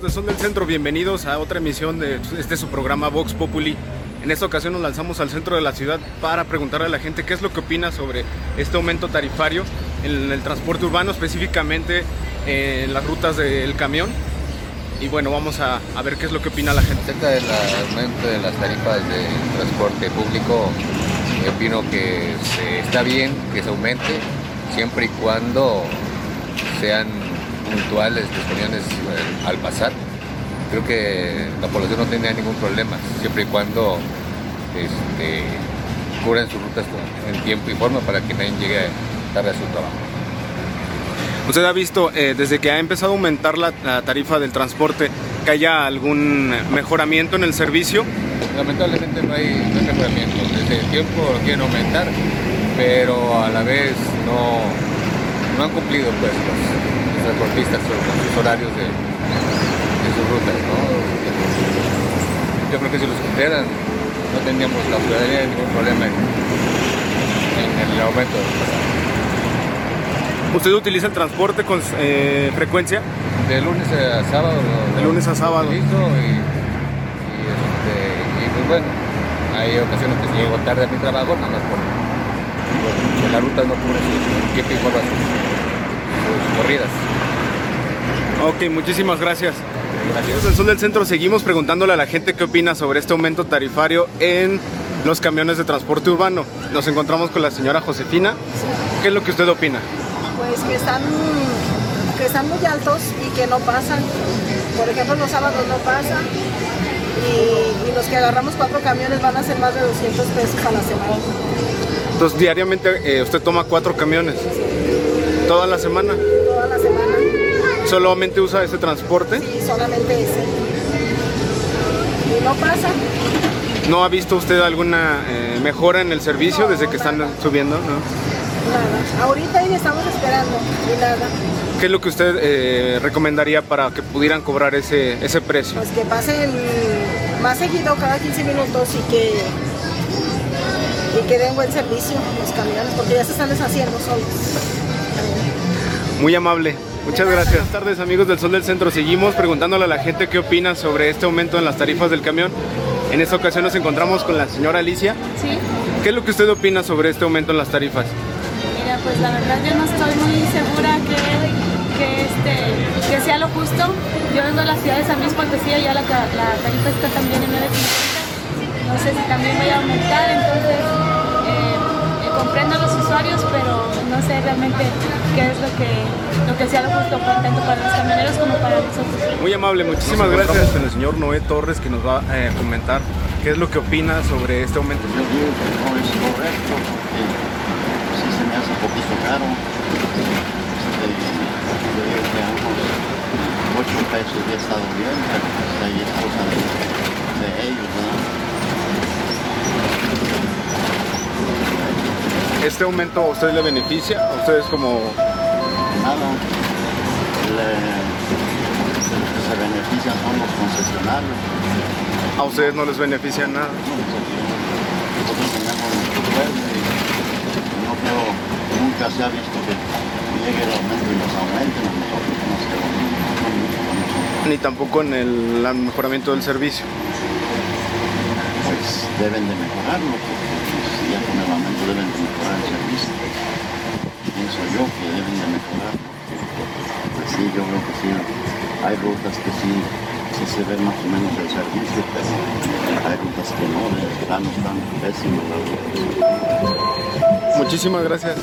del Sol del Centro, bienvenidos a otra emisión de este su programa Vox Populi. En esta ocasión nos lanzamos al centro de la ciudad para preguntarle a la gente qué es lo que opina sobre este aumento tarifario en el transporte urbano, específicamente en las rutas del camión. Y bueno, vamos a, a ver qué es lo que opina la gente. Acerca del aumento de las tarifas de transporte público, yo opino que se- está bien que se aumente siempre y cuando sean puntuales los camiones eh, al pasar. Creo que la población no tendría ningún problema, siempre y cuando este, cubran sus rutas en tiempo y forma para que nadie llegue tarde a su trabajo. ¿Usted ha visto eh, desde que ha empezado a aumentar la, la tarifa del transporte que haya algún mejoramiento en el servicio? Lamentablemente no hay, no hay mejoramiento. Desde el tiempo lo quieren aumentar, pero a la vez no, no han cumplido pues, transportistas con sus horarios de, de sus rutas. ¿no? Yo creo que si los cumplieran no tendríamos la ciudadanía ningún problema en, en el aumento de los pasajes. ¿Usted utiliza el transporte con eh, frecuencia? De lunes a sábado. De lunes a sábado. utilizo y, y, este, y, pues bueno, hay ocasiones que llego tarde a mi trabajo, nada más por, porque la ruta no cubre su tiempo y sus, corridas. Ok, muchísimas gracias. Gracias. Del Sol del Centro, seguimos preguntándole a la gente qué opina sobre este aumento tarifario en los camiones de transporte urbano. Nos encontramos con la señora Josefina. ¿Qué es lo que usted opina? Pues que están, que están muy altos y que no pasan. Por ejemplo, los sábados no pasan. Y, y los que agarramos cuatro camiones van a ser más de 200 pesos a la semana. Entonces, diariamente eh, usted toma cuatro camiones. Toda la semana. Toda la semana. ¿Solamente usa ese transporte? Y solamente ese. Y no pasan. ¿No ha visto usted alguna eh, mejora en el servicio desde que están subiendo? ¿no? Nada. Ahorita ahí estamos esperando. Y nada. ¿Qué es lo que usted eh, recomendaría para que pudieran cobrar ese, ese precio? Pues que pasen más seguido cada 15 minutos y que y que den buen servicio los camiones porque ya se están deshaciendo solos. Muy amable. Muchas gracias. Buenas tardes amigos del Sol del Centro. Seguimos preguntándole a la gente qué opina sobre este aumento en las tarifas del camión. En esta ocasión nos encontramos con la señora Alicia. Sí, ¿Qué es lo que usted opina sobre este aumento en las tarifas? mira, pues la verdad yo no estoy muy segura que, que, este, que sea lo justo. Yo vengo de la ciudad de San Luis Potosí, ya la, la tarifa está también en 9.50. No sé si también vaya a aumentar, entonces comprendo a los usuarios, pero no sé realmente qué es lo que, lo que sea lo justo, tanto para los camioneros como para nosotros. Muy amable, muchísimas gracias. Con el señor Noé Torres que nos va eh, a comentar qué es lo que opina sobre este aumento. Yo digo que no es correcto porque sí se me hace un poquito caro. Este, yo digo que a unos 8 pesos ya está bien, pero pues ahí es cosa de, de ellos, ¿verdad? ¿Este aumento a usted le beneficia? ¿A ustedes como Nada. Le- los que se benefician son los concesionarios. a ustedes no les beneficia nada? Nosotros tenemos nuestro pueblo y no creo, nunca se ha visto que llegue el aumento y nos aumenten a nosotros, no no, no, no, Ni tampoco en el mejoramiento del servicio. pues deben de mejorarlo, porque el aumento deben de mejorar el servicio. Pienso yo que deben de mejorar, pues sí, yo creo que sí, hay rutas que sí, se ve más o menos el servicio, pero hay rutas que no, de plano están pésimos. Muchísimas gracias.